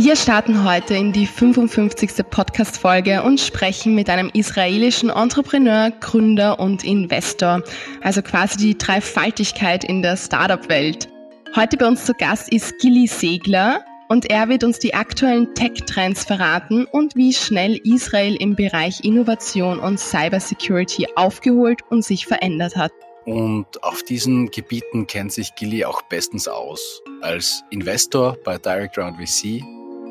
Wir starten heute in die 55. Podcast-Folge und sprechen mit einem israelischen Entrepreneur, Gründer und Investor. Also quasi die Dreifaltigkeit in der Startup-Welt. Heute bei uns zu Gast ist Gilly Segler und er wird uns die aktuellen Tech-Trends verraten und wie schnell Israel im Bereich Innovation und Cybersecurity aufgeholt und sich verändert hat. Und auf diesen Gebieten kennt sich Gilly auch bestens aus. Als Investor bei Direct Round VC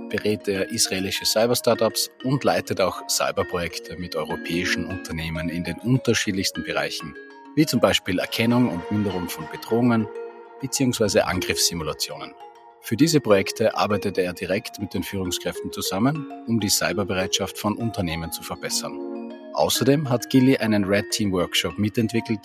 berät er israelische Cyber-Startups und leitet auch Cyberprojekte mit europäischen Unternehmen in den unterschiedlichsten Bereichen, wie zum Beispiel Erkennung und Minderung von Bedrohungen bzw. Angriffssimulationen. Für diese Projekte arbeitet er direkt mit den Führungskräften zusammen, um die Cyberbereitschaft von Unternehmen zu verbessern. Außerdem hat Gilly einen Red Team Workshop mitentwickelt,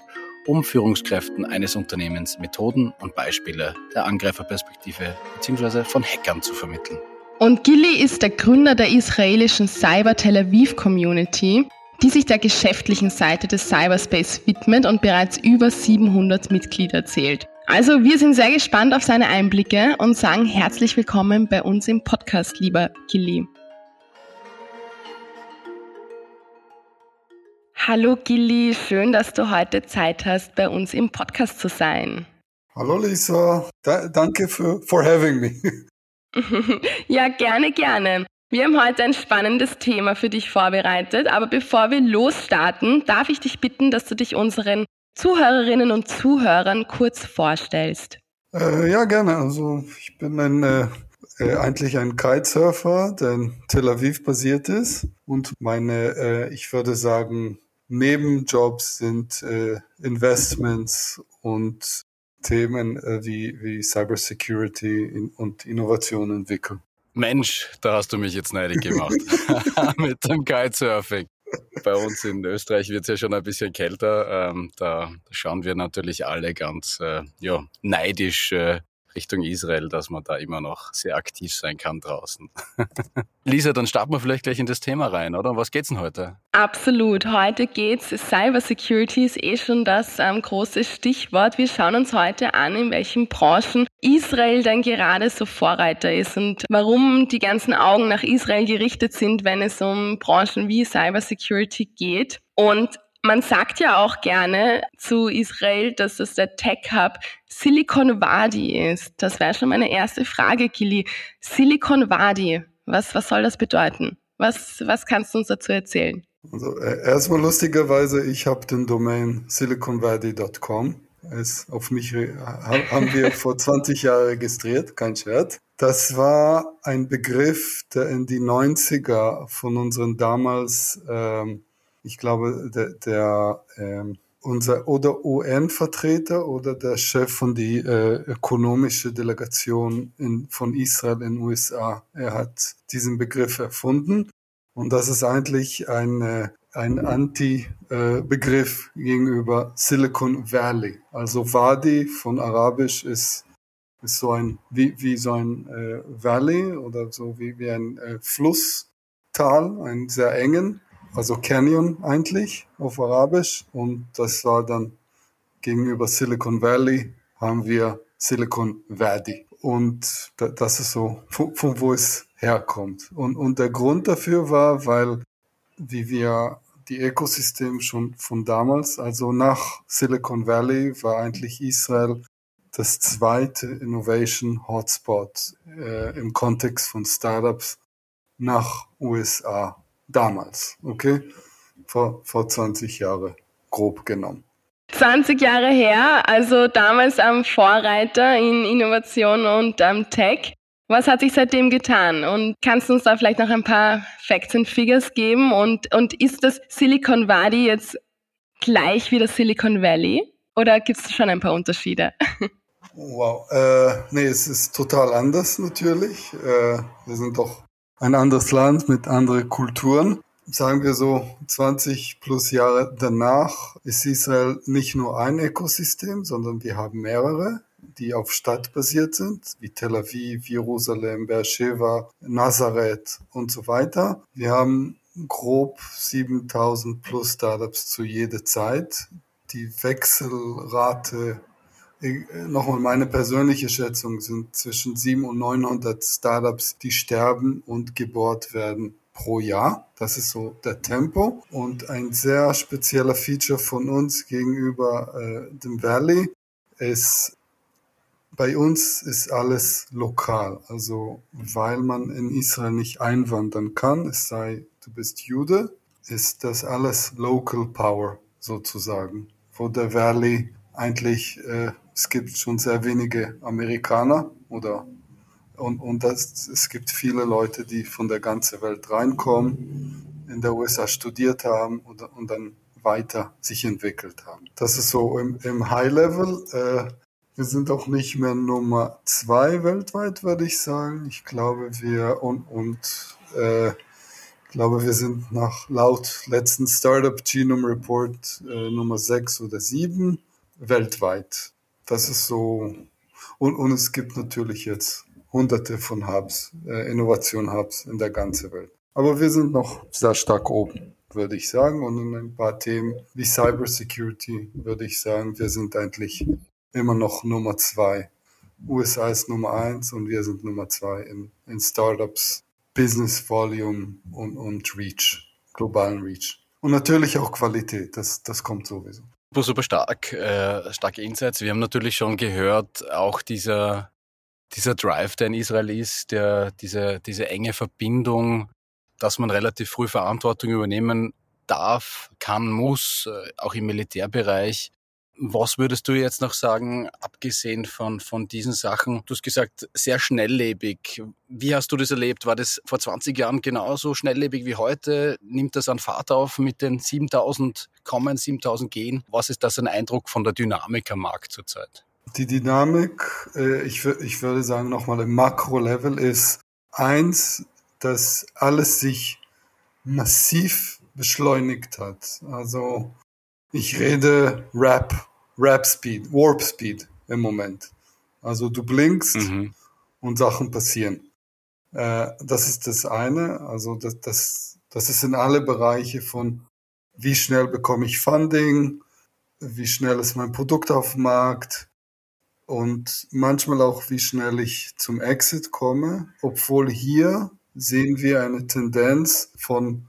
um Führungskräften eines Unternehmens Methoden und Beispiele der Angreiferperspektive bzw. von Hackern zu vermitteln. Und Gilly ist der Gründer der israelischen Cyber Tel Aviv Community, die sich der geschäftlichen Seite des Cyberspace widmet und bereits über 700 Mitglieder zählt. Also wir sind sehr gespannt auf seine Einblicke und sagen herzlich willkommen bei uns im Podcast, lieber Gilly. Hallo Gilly, schön, dass du heute Zeit hast, bei uns im Podcast zu sein. Hallo Lisa, da, danke für for having me. ja, gerne, gerne. Wir haben heute ein spannendes Thema für dich vorbereitet, aber bevor wir losstarten, darf ich dich bitten, dass du dich unseren Zuhörerinnen und Zuhörern kurz vorstellst. Äh, ja, gerne. Also ich bin ein, äh, äh, eigentlich ein Kitesurfer, der in Tel Aviv basiert ist und meine, äh, ich würde sagen, Nebenjobs sind äh, Investments und Themen äh, wie, wie Cybersecurity und Innovation entwickeln. Mensch, da hast du mich jetzt neidig gemacht mit dem Kitesurfing. Bei uns in Österreich wird es ja schon ein bisschen kälter. Ähm, da schauen wir natürlich alle ganz äh, ja, neidisch äh, Richtung Israel, dass man da immer noch sehr aktiv sein kann draußen. Lisa, dann starten wir vielleicht gleich in das Thema rein, oder? Was geht's denn heute? Absolut. Heute geht's Cybersecurity ist eh schon das ähm, große Stichwort. Wir schauen uns heute an, in welchen Branchen Israel denn gerade so Vorreiter ist und warum die ganzen Augen nach Israel gerichtet sind, wenn es um Branchen wie Cybersecurity geht. Und man sagt ja auch gerne zu Israel, dass es der Tech-Hub Silicon Wadi ist. Das wäre schon meine erste Frage, Kili. Silicon Wadi, was, was soll das bedeuten? Was, was kannst du uns dazu erzählen? Also äh, erstmal lustigerweise, ich habe den Domain siliconvalley.com. Es auf mich haben wir vor 20 Jahren registriert, kein Scherz. Das war ein Begriff, der in die 90er von unseren damals ähm, ich glaube, der, der ähm, unser oder UN-Vertreter oder der Chef von die äh, ökonomische Delegation in, von Israel in USA. Er hat diesen Begriff erfunden und das ist eigentlich ein, äh, ein Anti-Begriff äh, gegenüber Silicon Valley. Also Wadi von Arabisch ist ist so ein wie, wie so ein äh, Valley oder so wie, wie ein äh, Flusstal, ein sehr engen also Canyon eigentlich auf Arabisch und das war dann gegenüber Silicon Valley haben wir Silicon Valley. Und das ist so von, von wo es herkommt. Und und der Grund dafür war, weil wie wir die Ökosystem schon von damals, also nach Silicon Valley war eigentlich Israel das zweite Innovation Hotspot äh, im Kontext von Startups nach USA damals, okay? Vor, vor 20 Jahren, grob genommen. 20 Jahre her, also damals am Vorreiter in Innovation und ähm, Tech. Was hat sich seitdem getan? Und kannst du uns da vielleicht noch ein paar Facts and Figures geben? Und, und ist das Silicon Valley jetzt gleich wie das Silicon Valley? Oder gibt es schon ein paar Unterschiede? Wow, äh, nee, es ist total anders natürlich. Äh, wir sind doch ein anderes Land mit anderen Kulturen. sagen wir so 20 plus Jahre danach ist Israel nicht nur ein Ökosystem, sondern wir haben mehrere, die auf Stadt basiert sind, wie Tel Aviv, Jerusalem, Beersheba, Nazareth und so weiter. Wir haben grob 7000 plus Startups zu jeder Zeit. Die Wechselrate nochmal meine persönliche Schätzung sind zwischen 700 und 900 Startups, die sterben und gebohrt werden pro Jahr. Das ist so der Tempo. Und ein sehr spezieller Feature von uns gegenüber äh, dem Valley ist, bei uns ist alles lokal. Also weil man in Israel nicht einwandern kann, es sei, du bist Jude, ist das alles Local Power sozusagen. Wo der Valley eigentlich, äh, es gibt schon sehr wenige Amerikaner oder und, und das, es gibt viele Leute, die von der ganzen Welt reinkommen, in der USA studiert haben und, und dann weiter sich entwickelt haben. Das ist so im, im High Level. Äh, wir sind auch nicht mehr Nummer zwei weltweit, würde ich sagen. Ich glaube, wir und, und äh, ich glaube, wir sind nach laut letzten Startup Genome Report äh, Nummer sechs oder sieben weltweit. Das ist so. Und, und es gibt natürlich jetzt hunderte von Hubs, äh, Innovation-Hubs in der ganzen Welt. Aber wir sind noch sehr stark oben, würde ich sagen. Und in ein paar Themen wie Cybersecurity würde ich sagen, wir sind eigentlich immer noch Nummer zwei. USA ist Nummer eins und wir sind Nummer zwei in, in Startups, Business Volume und, und Reach, globalen Reach. Und natürlich auch Qualität, das, das kommt sowieso. Super, super stark, äh, starke Insights. Wir haben natürlich schon gehört, auch dieser dieser Drive, der in Israel ist, der, diese, diese enge Verbindung, dass man relativ früh Verantwortung übernehmen darf, kann, muss, äh, auch im Militärbereich. Was würdest du jetzt noch sagen, abgesehen von, von diesen Sachen? Du hast gesagt, sehr schnelllebig. Wie hast du das erlebt? War das vor 20 Jahren genauso schnelllebig wie heute? Nimmt das an Fahrt auf mit den 7000 kommen, 7000 gehen? Was ist das ein Eindruck von der Dynamik am Markt zurzeit? Die Dynamik, äh, ich, ich würde sagen nochmal im Makro-Level ist eins, dass alles sich massiv beschleunigt hat. Also ich rede Rap, Rap Speed, Warp Speed im Moment. Also du blinkst mhm. und Sachen passieren. Äh, das ist das eine. Also das, das, das ist in alle Bereiche von wie schnell bekomme ich Funding, wie schnell ist mein Produkt auf dem Markt, und manchmal auch, wie schnell ich zum Exit komme, obwohl hier sehen wir eine Tendenz von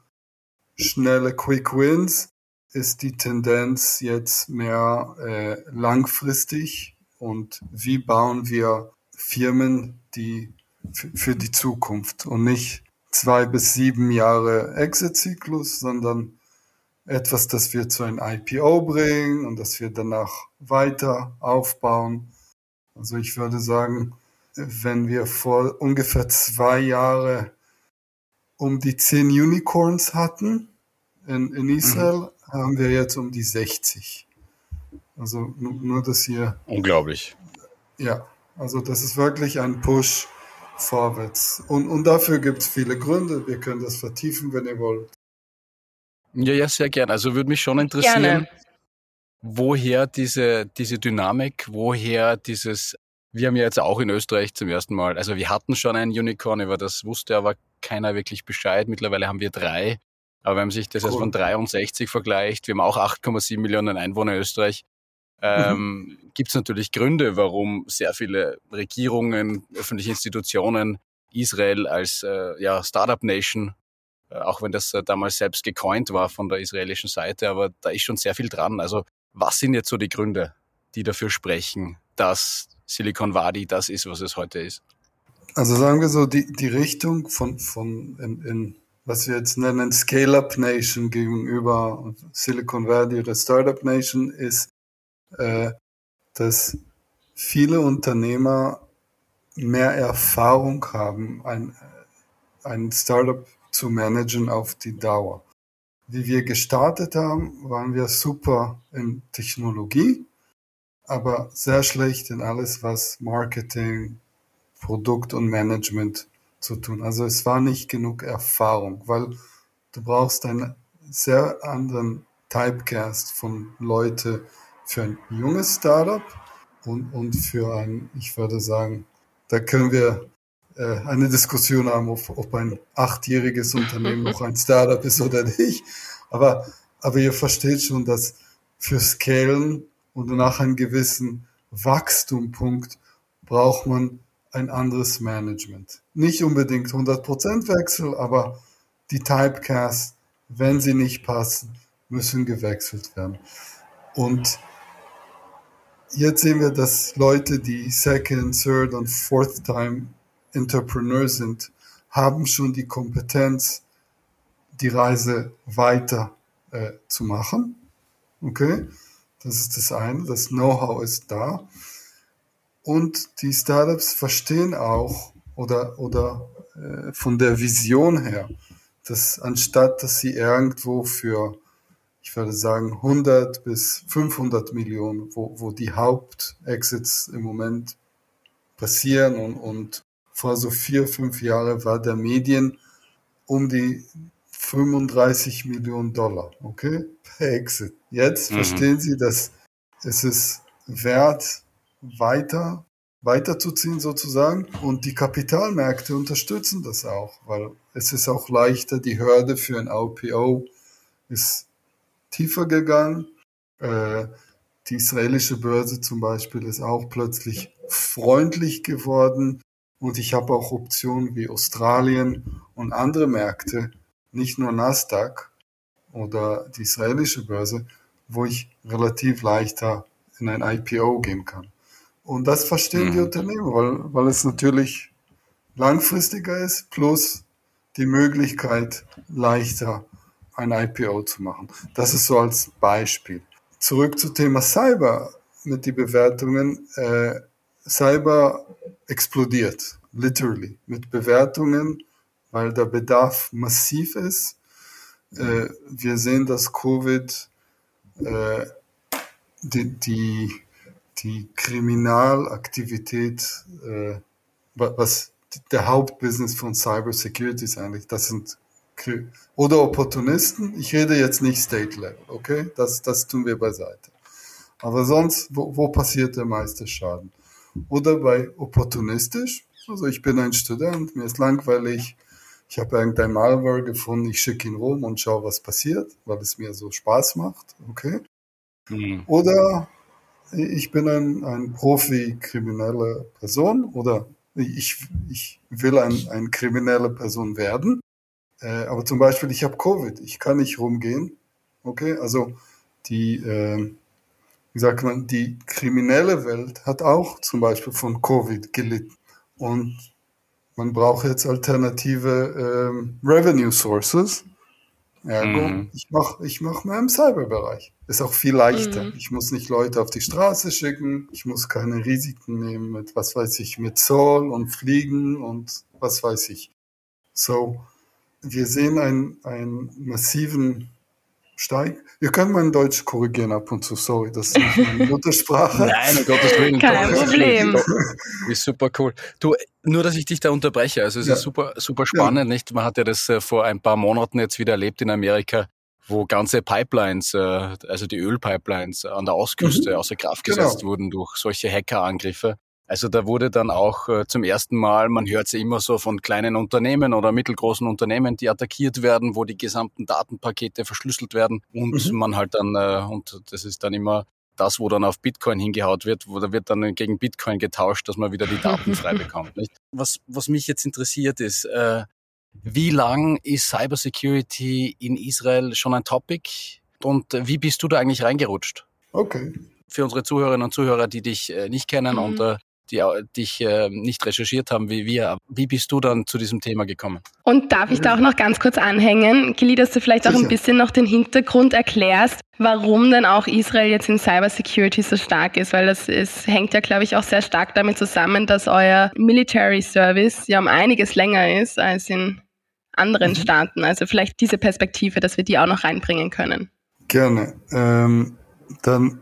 schnelle Quick Wins, ist die Tendenz jetzt mehr äh, langfristig und wie bauen wir Firmen, die für die Zukunft und nicht zwei bis sieben Jahre Exit-Zyklus, sondern etwas, das wir zu einem IPO bringen und das wir danach weiter aufbauen also ich würde sagen, wenn wir vor ungefähr zwei Jahren um die zehn Unicorns hatten in, in Israel, mhm. Haben wir jetzt um die 60. Also nur, nur dass hier. Unglaublich. Ja, also das ist wirklich ein Push vorwärts. Und, und dafür gibt es viele Gründe. Wir können das vertiefen, wenn ihr wollt. Ja, ja, sehr gern. Also würde mich schon interessieren, Gerne woher diese, diese Dynamik, woher dieses, wir haben ja jetzt auch in Österreich zum ersten Mal, also wir hatten schon ein Unicorn, über das wusste aber keiner wirklich Bescheid. Mittlerweile haben wir drei. Aber wenn man sich das cool. jetzt von 63 vergleicht, wir haben auch 8,7 Millionen Einwohner in Österreich, ähm, mhm. gibt es natürlich Gründe, warum sehr viele Regierungen, öffentliche Institutionen Israel als äh, ja, Startup Nation, äh, auch wenn das äh, damals selbst gecoint war von der israelischen Seite, aber da ist schon sehr viel dran. Also was sind jetzt so die Gründe, die dafür sprechen, dass Silicon Valley das ist, was es heute ist? Also sagen wir so, die, die Richtung von, von in, in, was wir jetzt nennen, Scale-Up Nation gegenüber Silicon Valley oder Startup Nation ist, äh, dass viele Unternehmer mehr Erfahrung haben, ein, ein Startup zu managen auf die Dauer. Wie wir gestartet haben, waren wir super in Technologie, aber sehr schlecht in alles, was Marketing, Produkt und Management zu tun. Also es war nicht genug Erfahrung, weil Du brauchst einen sehr anderen Typecast von Leute für ein junges Startup und, und für ein, ich würde sagen, da können wir äh, eine Diskussion haben, ob, ob ein achtjähriges Unternehmen noch ein Startup ist oder nicht. Aber, aber ihr versteht schon, dass für Scalen und nach einem gewissen Wachstumpunkt braucht man ein anderes Management. Nicht unbedingt 100% Wechsel, aber die Typecasts, wenn sie nicht passen, müssen gewechselt werden. Und jetzt sehen wir, dass Leute, die Second, Third und Fourth Time Entrepreneur sind, haben schon die Kompetenz, die Reise weiter äh, zu machen. Okay, das ist das eine. Das Know-how ist da. Und die Startups verstehen auch oder, oder äh, von der Vision her, dass anstatt, dass sie irgendwo für, ich würde sagen, 100 bis 500 Millionen, wo, wo die Hauptexits im Moment passieren und, und vor so vier, fünf Jahren war der Medien um die 35 Millionen Dollar, okay, per Exit. Jetzt mhm. verstehen Sie, dass es ist wert, weiter, weiterzuziehen sozusagen. Und die Kapitalmärkte unterstützen das auch, weil es ist auch leichter, die Hürde für ein IPO ist tiefer gegangen. Äh, die israelische Börse zum Beispiel ist auch plötzlich freundlich geworden. Und ich habe auch Optionen wie Australien und andere Märkte, nicht nur Nasdaq oder die israelische Börse, wo ich relativ leichter in ein IPO gehen kann. Und das verstehen mhm. die Unternehmen, weil, weil es natürlich langfristiger ist, plus die Möglichkeit, leichter ein IPO zu machen. Das ist so als Beispiel. Zurück zum Thema Cyber mit den Bewertungen. Äh, Cyber explodiert, literally, mit Bewertungen, weil der Bedarf massiv ist. Äh, wir sehen, dass Covid äh, die, die, die Kriminalaktivität, äh, was der Hauptbusiness von Cybersecurity ist eigentlich, das sind oder Opportunisten. Ich rede jetzt nicht State Level, okay? Das, das tun wir beiseite. Aber sonst, wo, wo passiert der meiste Schaden? Oder bei opportunistisch, also ich bin ein Student, mir ist langweilig, ich habe irgendein Malware gefunden, ich schicke ihn rum und schaue, was passiert, weil es mir so Spaß macht, okay? Mhm. Oder ich bin ein, ein Profi-kriminelle Person oder ich, ich will ein, eine kriminelle Person werden. Äh, aber zum Beispiel, ich habe Covid, ich kann nicht rumgehen. Okay, also die, äh, wie sagt man, die kriminelle Welt hat auch zum Beispiel von Covid gelitten. Und man braucht jetzt alternative ähm, Revenue Sources. Ergo, mhm. ich mache ich mach mehr im Cyberbereich. Ist auch viel leichter. Mhm. Ich muss nicht Leute auf die Straße schicken. Ich muss keine Risiken nehmen mit, was weiß ich, mit Zoll und Fliegen und was weiß ich. So, wir sehen einen, einen massiven Steig. Ihr könnt mein Deutsch korrigieren ab und zu, sorry, das ist nicht meine Muttersprache. Nein, um Gottes Willen. Kein Problem. Ist super cool. Du, nur, dass ich dich da unterbreche, also es ja. ist super, super spannend, ja. nicht? Man hat ja das äh, vor ein paar Monaten jetzt wieder erlebt in Amerika, wo ganze Pipelines, äh, also die Ölpipelines an der Ostküste mhm. außer Kraft gesetzt genau. wurden durch solche Hackerangriffe. Also da wurde dann auch äh, zum ersten Mal, man hört ja immer so von kleinen Unternehmen oder mittelgroßen Unternehmen, die attackiert werden, wo die gesamten Datenpakete verschlüsselt werden und mhm. man halt dann, äh, und das ist dann immer das, wo dann auf Bitcoin hingehaut wird, wo da wird dann gegen Bitcoin getauscht, dass man wieder die Daten frei bekommt. Nicht? Was, was mich jetzt interessiert ist, äh, wie lang ist Cybersecurity in Israel schon ein Topic und wie bist du da eigentlich reingerutscht? Okay. Für unsere Zuhörerinnen und Zuhörer, die dich äh, nicht kennen mhm. und äh, die dich äh, nicht recherchiert haben wie wir. Wie bist du dann zu diesem Thema gekommen? Und darf ich da auch noch ganz kurz anhängen, Gili, dass du vielleicht auch ein bisschen noch den Hintergrund erklärst, warum denn auch Israel jetzt in Cybersecurity so stark ist, weil das ist, hängt ja, glaube ich, auch sehr stark damit zusammen, dass euer Military Service ja um einiges länger ist als in anderen mhm. Staaten. Also vielleicht diese Perspektive, dass wir die auch noch reinbringen können. Gerne. Ähm, dann,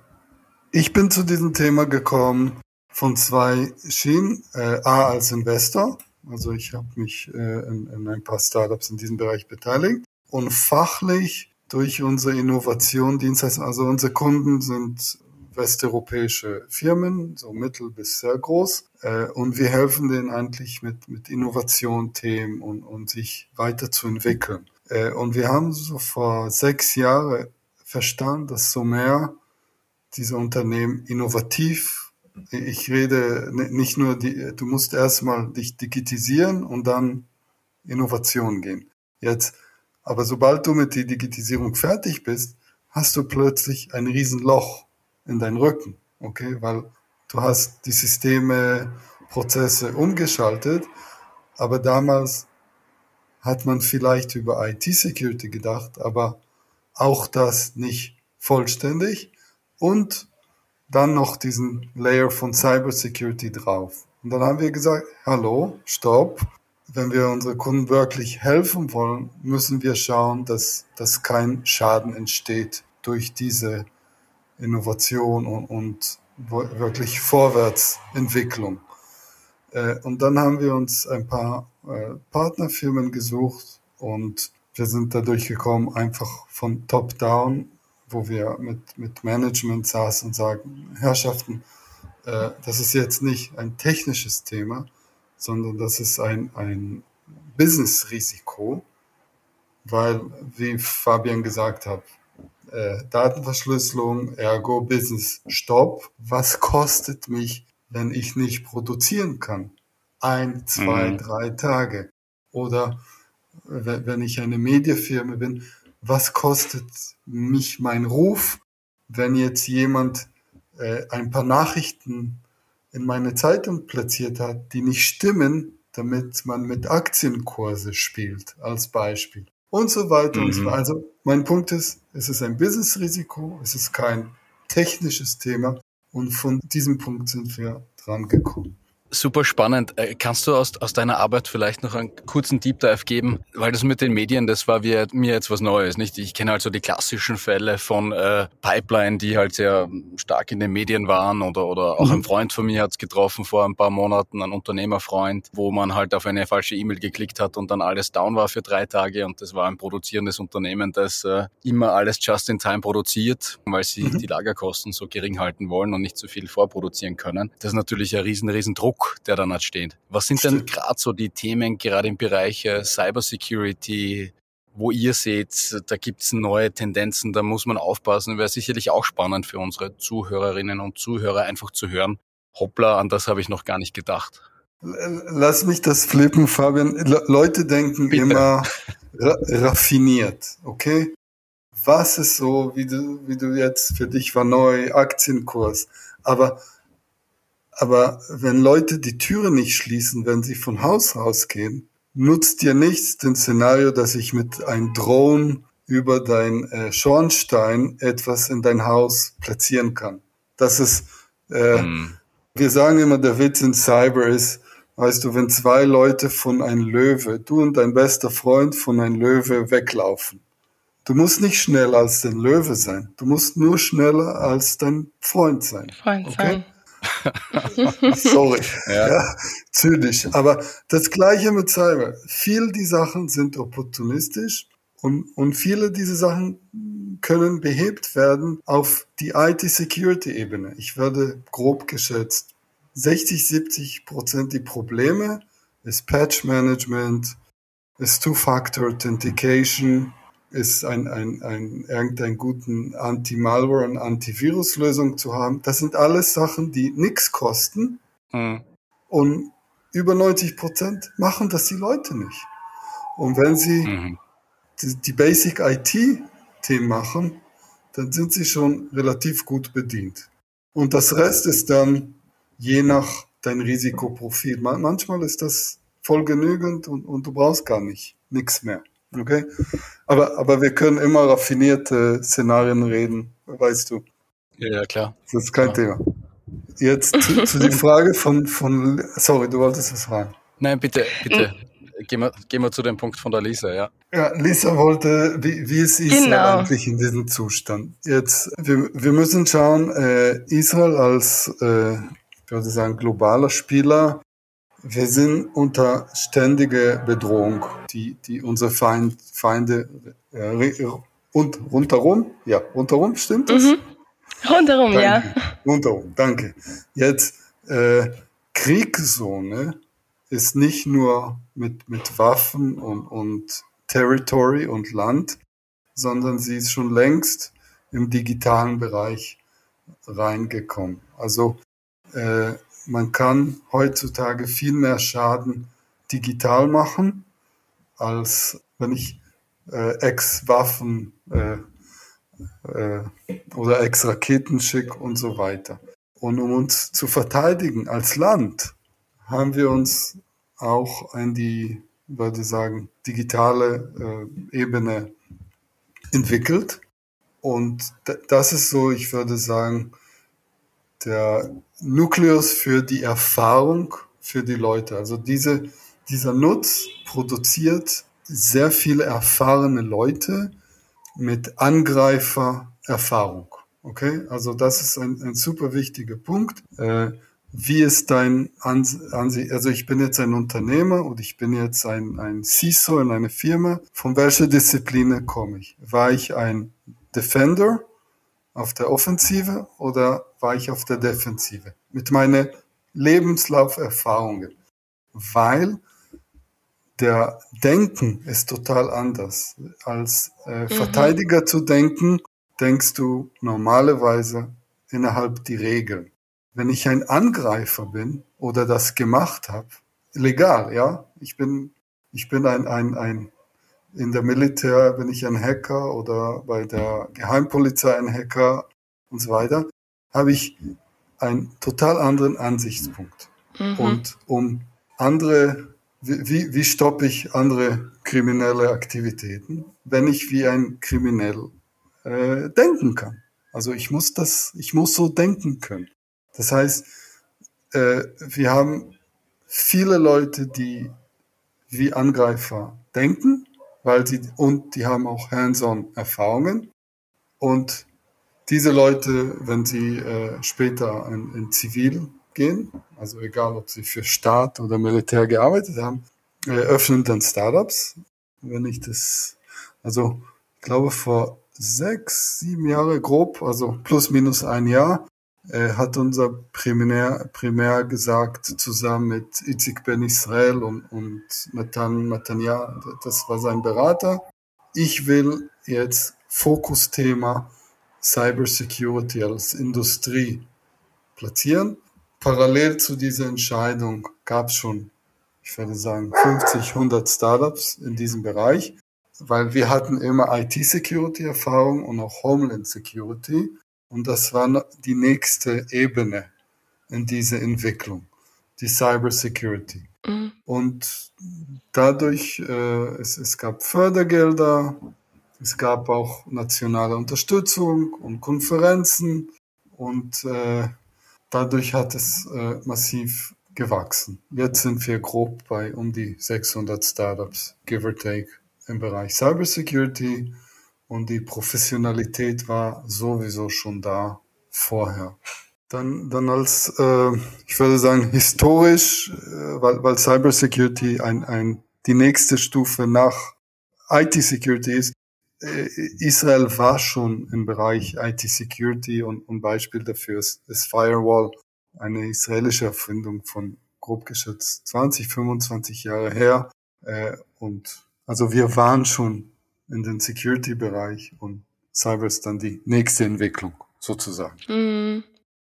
ich bin zu diesem Thema gekommen von zwei Schienen. Äh, A als Investor, also ich habe mich äh, in, in, ein paar Startups in diesem Bereich beteiligt. und fachlich durch unsere Innovation, Dienstleistung, also unsere Kunden sind westeuropäische Firmen, so mittel bis sehr groß. Äh, und wir helfen denen eigentlich mit, mit Innovation, Themen und, und sich weiterzuentwickeln. Äh, und wir haben so vor sechs Jahren verstanden, dass so mehr diese Unternehmen innovativ, ich rede nicht nur, die, du musst erstmal dich digitisieren und dann Innovation gehen. Jetzt, aber sobald du mit der Digitalisierung fertig bist, hast du plötzlich ein Riesenloch in deinen Rücken, okay, weil du hast die Systeme, Prozesse umgeschaltet, aber damals hat man vielleicht über IT-Security gedacht, aber auch das nicht vollständig und dann noch diesen Layer von Cybersecurity drauf. Und dann haben wir gesagt, hallo, stopp. Wenn wir unsere Kunden wirklich helfen wollen, müssen wir schauen, dass, dass kein Schaden entsteht durch diese Innovation und, und wirklich Vorwärtsentwicklung. Äh, und dann haben wir uns ein paar äh, Partnerfirmen gesucht und wir sind dadurch gekommen, einfach von Top-Down, wo wir mit, mit Management saßen und sagen, Herrschaften, äh, das ist jetzt nicht ein technisches Thema, sondern das ist ein, ein Business-Risiko, weil, wie Fabian gesagt hat, äh, Datenverschlüsselung, ergo Business Stopp. Was kostet mich, wenn ich nicht produzieren kann? Ein, zwei, mhm. drei Tage. Oder wenn ich eine Mediafirma bin, was kostet mich mein Ruf, wenn jetzt jemand äh, ein paar Nachrichten in meine Zeitung platziert hat, die nicht stimmen, damit man mit Aktienkurse spielt, als Beispiel und so weiter mhm. und so weiter. Also mein Punkt ist, es ist ein Business-Risiko, es ist kein technisches Thema und von diesem Punkt sind wir dran gekommen. Super spannend. Äh, kannst du aus, aus deiner Arbeit vielleicht noch einen kurzen Deep Dive geben? Weil das mit den Medien, das war mir jetzt was Neues, nicht? Ich kenne also die klassischen Fälle von äh, Pipeline, die halt sehr stark in den Medien waren oder, oder auch mhm. ein Freund von mir hat es getroffen vor ein paar Monaten, ein Unternehmerfreund, wo man halt auf eine falsche E-Mail geklickt hat und dann alles down war für drei Tage und das war ein produzierendes Unternehmen, das äh, immer alles just in time produziert, weil sie mhm. die Lagerkosten so gering halten wollen und nicht zu so viel vorproduzieren können. Das ist natürlich ein riesen, riesen Druck Druck, der dann entsteht. Was sind denn gerade so die Themen, gerade im Bereich äh, Cybersecurity, wo ihr seht, da gibt es neue Tendenzen, da muss man aufpassen. Wäre sicherlich auch spannend für unsere Zuhörerinnen und Zuhörer einfach zu hören. Hoppla, an das habe ich noch gar nicht gedacht. Lass mich das flippen, Fabian. Le Leute denken Bitte. immer ra raffiniert, okay? Was ist so, wie du, wie du jetzt für dich war neu, Aktienkurs. Aber aber wenn Leute die Türe nicht schließen, wenn sie von Haus rausgehen, nutzt dir nichts den Szenario, dass ich mit einem Drone über dein äh, Schornstein etwas in dein Haus platzieren kann. Das ist, äh, mm. wir sagen immer, der Witz in Cyber ist, weißt du, wenn zwei Leute von einem Löwe, du und dein bester Freund von einem Löwe weglaufen. Du musst nicht schneller als den Löwe sein. Du musst nur schneller als dein Freund sein. Freund okay? sein. Sorry. Ja. ja. zynisch. Aber das Gleiche mit Cyber. Viele die Sachen sind opportunistisch und, und viele dieser Sachen können behebt werden auf die IT-Security-Ebene. Ich werde grob geschätzt 60, 70 Prozent die Probleme ist Patch Management, ist Two-Factor Authentication, ist ein, ein, ein, irgendeinen guten Anti-Malware- und Antivirus-Lösung zu haben. Das sind alles Sachen, die nichts kosten. Mhm. Und über 90 Prozent machen das die Leute nicht. Und wenn sie mhm. die, die Basic IT-Themen machen, dann sind sie schon relativ gut bedient. Und das Rest ist dann je nach dein Risikoprofil. Manchmal ist das voll genügend und, und du brauchst gar nicht nichts mehr. Okay? Aber, aber wir können immer raffinierte Szenarien reden, weißt du. Ja, ja klar. Das ist kein ja. Thema. Jetzt zu, zu die Frage von, von, sorry, du wolltest was fragen. Nein, bitte, bitte. Gehen wir, gehen wir zu dem Punkt von der Lisa, ja. Ja, Lisa wollte, wie, wie ist Israel genau. eigentlich in diesem Zustand? Jetzt, wir, wir müssen schauen, äh, Israel als, äh, ich würde sagen, globaler Spieler wir sind unter ständiger Bedrohung, die, die unsere Feind, Feinde äh, und rundherum, ja, rundherum, stimmt das? Mhm. Rundherum, danke. ja. Rundherum, danke. Jetzt, äh, Kriegszone ist nicht nur mit, mit Waffen und, und Territory und Land, sondern sie ist schon längst im digitalen Bereich reingekommen. Also äh, man kann heutzutage viel mehr Schaden digital machen, als wenn ich äh, Ex-Waffen äh, äh, oder Ex-Raketen schicke und so weiter. Und um uns zu verteidigen als Land, haben wir uns auch an die, würde ich sagen, digitale äh, Ebene entwickelt. Und das ist so, ich würde sagen, der Nukleus für die Erfahrung für die Leute. Also diese, dieser Nutz produziert sehr viele erfahrene Leute mit Angreifererfahrung. Okay, also das ist ein, ein super wichtiger Punkt. Äh, wie ist dein Ansicht? Also ich bin jetzt ein Unternehmer und ich bin jetzt ein, ein CISO in einer Firma. Von welcher Disziplin komme ich? War ich ein Defender auf der Offensive oder war ich auf der Defensive? Mit meinen Lebenslauferfahrungen. Weil der Denken ist total anders. Als äh, mhm. Verteidiger zu denken, denkst du normalerweise innerhalb die Regeln. Wenn ich ein Angreifer bin oder das gemacht habe, legal, ja, ich bin, ich bin ein, ein, ein in der Militär bin ich ein Hacker oder bei der Geheimpolizei ein Hacker und so weiter, habe ich einen total anderen Ansichtspunkt. Mhm. Und um andere, wie, wie stoppe ich andere kriminelle Aktivitäten, wenn ich wie ein Kriminell äh, denken kann? Also ich muss das, ich muss so denken können. Das heißt, äh, wir haben viele Leute, die wie Angreifer denken weil sie, und die haben auch hands-on Erfahrungen. Und diese Leute, wenn sie äh, später in, in Zivil gehen, also egal ob sie für Staat oder Militär gearbeitet haben, äh, öffnen dann Startups. Wenn ich das, also ich glaube vor sechs, sieben Jahre grob, also plus minus ein Jahr, äh, hat unser Primär, Primär gesagt, zusammen mit Itzik Ben Israel und, und Matan Matanja, das war sein Berater. Ich will jetzt Fokusthema Cybersecurity als Industrie platzieren. Parallel zu dieser Entscheidung gab es schon, ich würde sagen, 50, 100 Startups in diesem Bereich, weil wir hatten immer IT-Security-Erfahrung und auch Homeland Security. Und das war die nächste Ebene in dieser Entwicklung, die Cybersecurity. Mhm. Und dadurch, äh, es, es gab Fördergelder, es gab auch nationale Unterstützung und Konferenzen und äh, dadurch hat es äh, massiv gewachsen. Jetzt sind wir grob bei um die 600 Startups, give or take, im Bereich Cybersecurity und die Professionalität war sowieso schon da vorher. Dann, dann als, äh, ich würde sagen, historisch, äh, weil, weil Cybersecurity ein, ein, die nächste Stufe nach IT-Security ist. Äh, Israel war schon im Bereich IT-Security und ein Beispiel dafür ist, ist Firewall, eine israelische Erfindung von grob geschätzt 20, 25 Jahre her. Äh, und also wir waren schon in den Security-Bereich und Cyber ist dann die nächste Entwicklung sozusagen. Mm.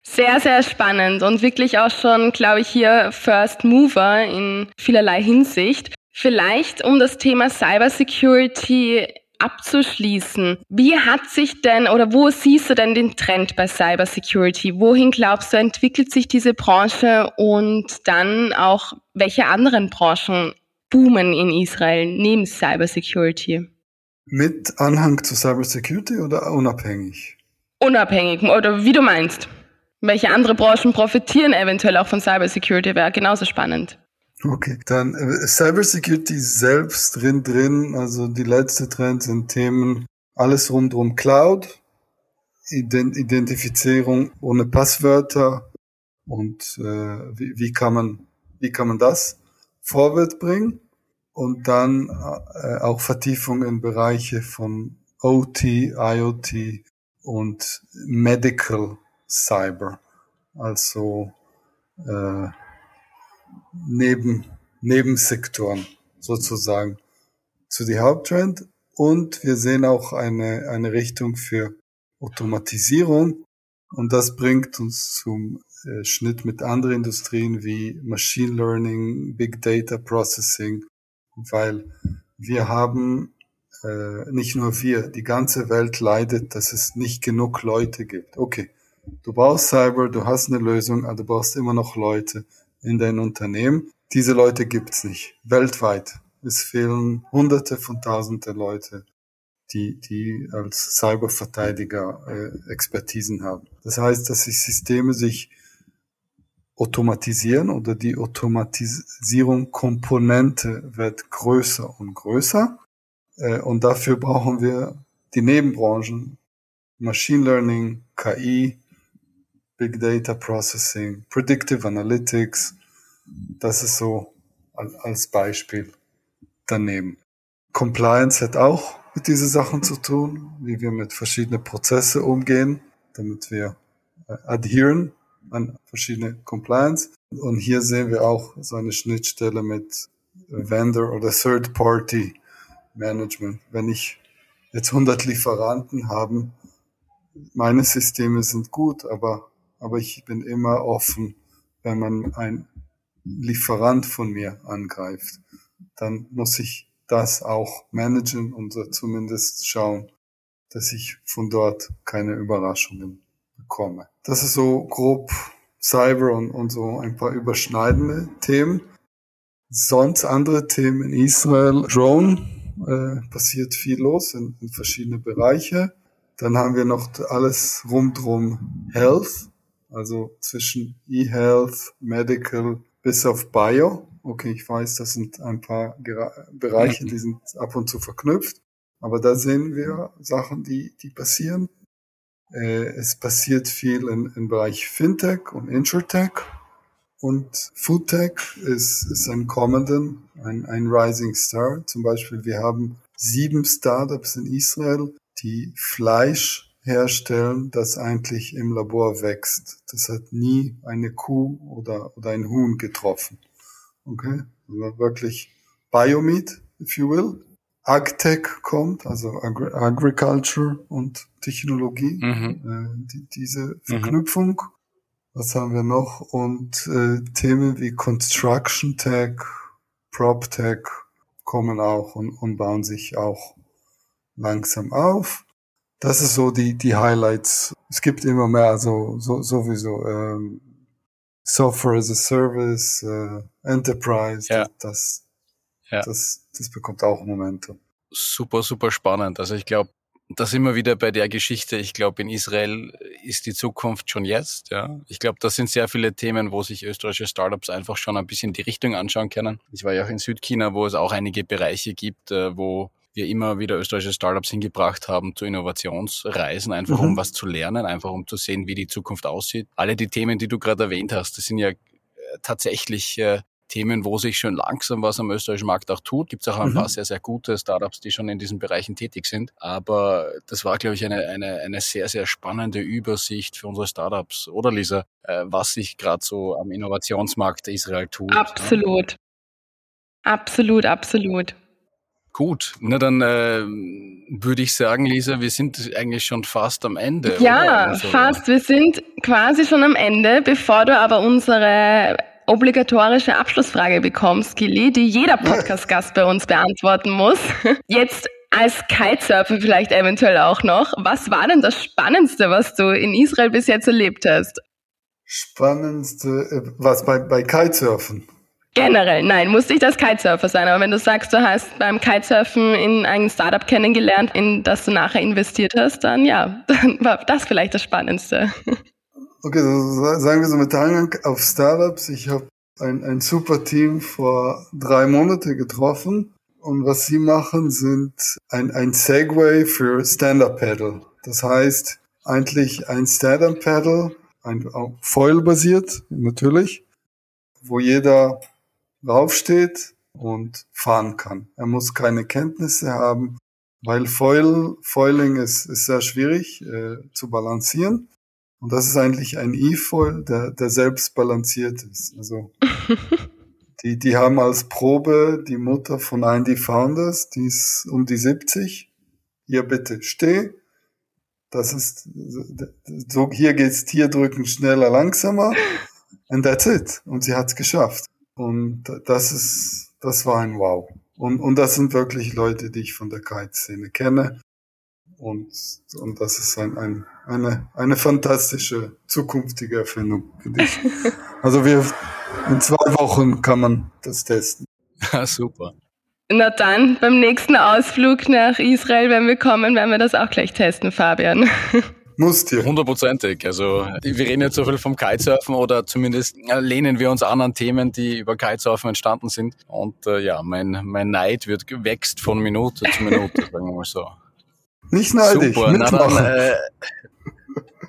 Sehr, sehr spannend und wirklich auch schon, glaube ich, hier First Mover in vielerlei Hinsicht. Vielleicht, um das Thema Cybersecurity abzuschließen. Wie hat sich denn oder wo siehst du denn den Trend bei Cybersecurity? Wohin glaubst du, entwickelt sich diese Branche und dann auch welche anderen Branchen boomen in Israel neben Cybersecurity? Mit Anhang zu Cybersecurity oder unabhängig? Unabhängig, oder wie du meinst. Welche andere Branchen profitieren eventuell auch von Cybersecurity, wäre genauso spannend. Okay, dann äh, Cybersecurity selbst drin drin, also die letzte Trend sind Themen, alles rund um Cloud, Ident Identifizierung ohne Passwörter und äh, wie, wie kann man wie kann man das vorwärts bringen? Und dann äh, auch Vertiefung in Bereiche von OT, IoT und Medical Cyber, also äh, neben, Nebensektoren sozusagen zu die Haupttrend. Und wir sehen auch eine, eine Richtung für Automatisierung. Und das bringt uns zum äh, Schnitt mit anderen Industrien wie Machine Learning, Big Data Processing, weil wir haben äh, nicht nur wir, die ganze Welt leidet, dass es nicht genug Leute gibt. Okay, du brauchst Cyber, du hast eine Lösung, aber du brauchst immer noch Leute in dein Unternehmen. Diese Leute gibt's nicht. Weltweit. Es fehlen Hunderte von Tausende Leute, die, die als Cyberverteidiger äh, Expertisen haben. Das heißt, dass die Systeme sich automatisieren oder die Automatisierung Komponente wird größer und größer. Äh, und dafür brauchen wir die Nebenbranchen, Machine Learning, KI, Big Data Processing, Predictive Analytics. Das ist so als Beispiel daneben. Compliance hat auch mit diesen Sachen zu tun, wie wir mit verschiedenen Prozesse umgehen, damit wir äh, adheren an verschiedene Compliance. Und hier sehen wir auch so eine Schnittstelle mit Vendor oder Third Party Management. Wenn ich jetzt 100 Lieferanten habe, meine Systeme sind gut, aber, aber ich bin immer offen, wenn man ein Lieferant von mir angreift, dann muss ich das auch managen und zumindest schauen, dass ich von dort keine Überraschungen bekomme. Das ist so grob Cyber und, und so ein paar überschneidende Themen. Sonst andere Themen in Israel. Drone äh, passiert viel los in, in verschiedene Bereiche. Dann haben wir noch alles rundrum Health, also zwischen E-Health, Medical bis auf Bio. Okay, ich weiß, das sind ein paar Gera Bereiche, die sind ab und zu verknüpft. Aber da sehen wir Sachen, die, die passieren. Äh, es passiert viel im, im Bereich Fintech und Insurtech. Und Foodtech ist, ist ein kommenden, ein, ein Rising Star. Zum Beispiel, wir haben sieben Startups in Israel, die Fleisch herstellen, das eigentlich im Labor wächst. Das hat nie eine Kuh oder, oder ein Huhn getroffen. Okay? Also wirklich Biomeat, if you will. Agtech kommt, also Agri Agriculture und Technologie, mhm. äh, die, diese mhm. Verknüpfung. Mhm. Was haben wir noch? Und äh, Themen wie Construction Tech, Prop Tech kommen auch und, und bauen sich auch langsam auf. Das ist so die, die Highlights. Es gibt immer mehr, also so, sowieso ähm, Software as a Service, äh, Enterprise, ja. das, ja. das, das bekommt auch Momentum. Super, super spannend. Also ich glaube, da sind wir wieder bei der Geschichte. Ich glaube, in Israel ist die Zukunft schon jetzt. Ja, ich glaube, das sind sehr viele Themen, wo sich österreichische Startups einfach schon ein bisschen die Richtung anschauen können. Ich war ja auch in Südchina, wo es auch einige Bereiche gibt, äh, wo wir immer wieder österreichische Startups hingebracht haben zu Innovationsreisen, einfach mhm. um was zu lernen, einfach um zu sehen, wie die Zukunft aussieht. Alle die Themen, die du gerade erwähnt hast, das sind ja äh, tatsächlich äh, Themen, wo sich schon langsam was am österreichischen Markt auch tut. Gibt es auch ein mhm. paar sehr, sehr gute Startups, die schon in diesen Bereichen tätig sind. Aber das war, glaube ich, eine, eine, eine sehr, sehr spannende Übersicht für unsere Startups. Oder Lisa, äh, was sich gerade so am Innovationsmarkt Israel tut. Absolut. Ja? Absolut, absolut. Gut, na dann äh, würde ich sagen, Lisa, wir sind eigentlich schon fast am Ende. Ja, also, fast. Wir sind quasi schon am Ende. Bevor du aber unsere obligatorische Abschlussfrage bekommst, Gilly, die jeder Podcast-Gast bei uns beantworten muss. Jetzt als Kitesurfer vielleicht eventuell auch noch. Was war denn das Spannendste, was du in Israel bis jetzt erlebt hast? Spannendste, äh, was bei, bei Kitesurfen? Generell, nein, muss nicht das Kitesurfer sein, aber wenn du sagst, du hast beim Kitesurfen in ein Startup kennengelernt, in das du nachher investiert hast, dann ja, dann war das vielleicht das Spannendste. Okay, so sagen wir so mit Eingang auf Startups. Ich habe ein, ein super Team vor drei Monate getroffen. Und was sie machen, sind ein, ein Segway für Stand-Up-Paddle. Das heißt, eigentlich ein Stand-Up-Paddle, ein Foil-basiert, natürlich, wo jeder raufsteht und fahren kann. Er muss keine Kenntnisse haben, weil Foil, Foiling ist, ist sehr schwierig äh, zu balancieren. Und das ist eigentlich ein E-Foil, der, der selbst balanciert ist. Also die, die haben als Probe die Mutter von einem die Founders, die ist um die 70. Hier bitte steh. Das ist so hier geht's Tier drücken schneller, langsamer. And that's it. Und sie hat's geschafft. Und das ist, das war ein Wow. Und, und das sind wirklich Leute, die ich von der Kite-Szene kenne. Und, und das ist ein, ein, eine, eine fantastische zukünftige Erfindung, finde ich. Also wir, in zwei Wochen kann man das testen. Ja, super. Na dann, beim nächsten Ausflug nach Israel, wenn wir kommen, werden wir das auch gleich testen, Fabian. Muss dir. Hundertprozentig. Also wir reden jetzt so viel vom Kitesurfen oder zumindest lehnen wir uns an an Themen, die über Kitesurfen entstanden sind. Und äh, ja, mein, mein Neid wird wächst von Minute zu Minute, sagen wir mal so. Nicht neidisch, Super. Na dann, äh,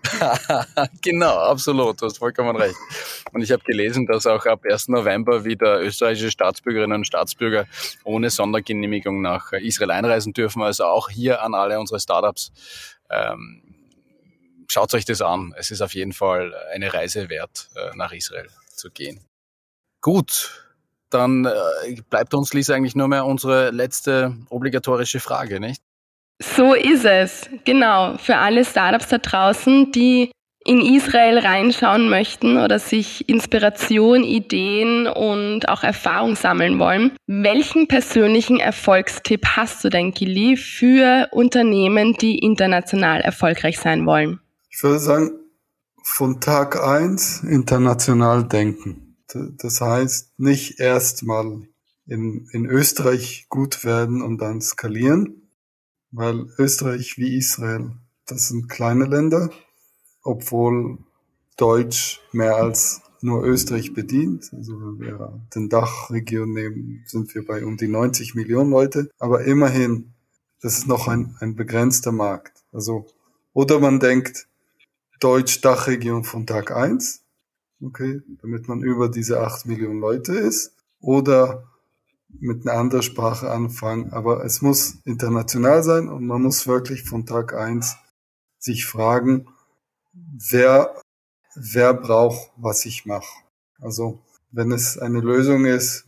genau, absolut, du hast vollkommen recht. Und ich habe gelesen, dass auch ab 1. November wieder österreichische Staatsbürgerinnen und Staatsbürger ohne Sondergenehmigung nach Israel einreisen dürfen. Also auch hier an alle unsere Startups. Ähm, schaut euch das an. Es ist auf jeden Fall eine Reise wert, äh, nach Israel zu gehen. Gut, dann äh, bleibt uns, Lisa, eigentlich nur mehr unsere letzte obligatorische Frage, nicht? So ist es, genau. Für alle Startups da draußen, die in Israel reinschauen möchten oder sich Inspiration, Ideen und auch Erfahrung sammeln wollen. Welchen persönlichen Erfolgstipp hast du denn, Gili, für Unternehmen, die international erfolgreich sein wollen? Ich würde sagen, von Tag eins international denken. Das heißt, nicht erstmal in, in Österreich gut werden und dann skalieren, weil Österreich wie Israel, das sind kleine Länder, obwohl Deutsch mehr als nur Österreich bedient. Also wenn wir den Dachregion nehmen, sind wir bei um die 90 Millionen Leute. Aber immerhin, das ist noch ein, ein begrenzter Markt. Also, oder man denkt, Deutsch-Dachregion von Tag eins, okay, damit man über diese 8 Millionen Leute ist. Oder mit einer anderen Sprache anfangen, aber es muss international sein und man muss wirklich von Tag eins sich fragen, wer, wer braucht, was ich mache. Also wenn es eine Lösung ist,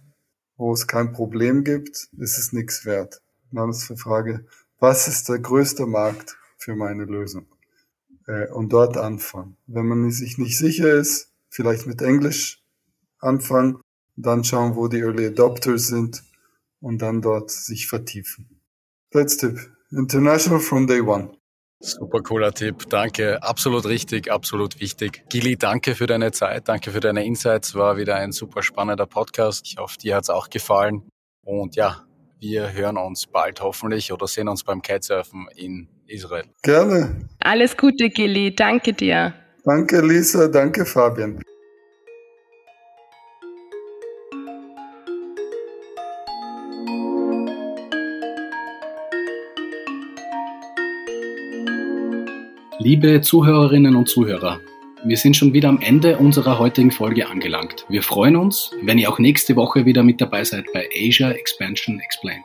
wo es kein Problem gibt, ist es nichts wert. Dann ist die Frage, was ist der größte Markt für meine Lösung? Äh, und dort anfangen. Wenn man sich nicht sicher ist, vielleicht mit Englisch anfangen dann schauen, wo die Early Adopters sind und dann dort sich vertiefen. That's Tipp. International from day one. Super cooler Tipp. Danke. Absolut richtig, absolut wichtig. Gili, danke für deine Zeit. Danke für deine Insights. War wieder ein super spannender Podcast. Ich hoffe, dir hat's auch gefallen. Und ja, wir hören uns bald hoffentlich oder sehen uns beim Kitesurfen in Israel. Gerne. Alles Gute, Gili. Danke dir. Danke, Lisa. Danke, Fabian. Liebe Zuhörerinnen und Zuhörer, wir sind schon wieder am Ende unserer heutigen Folge angelangt. Wir freuen uns, wenn ihr auch nächste Woche wieder mit dabei seid bei Asia Expansion Explained.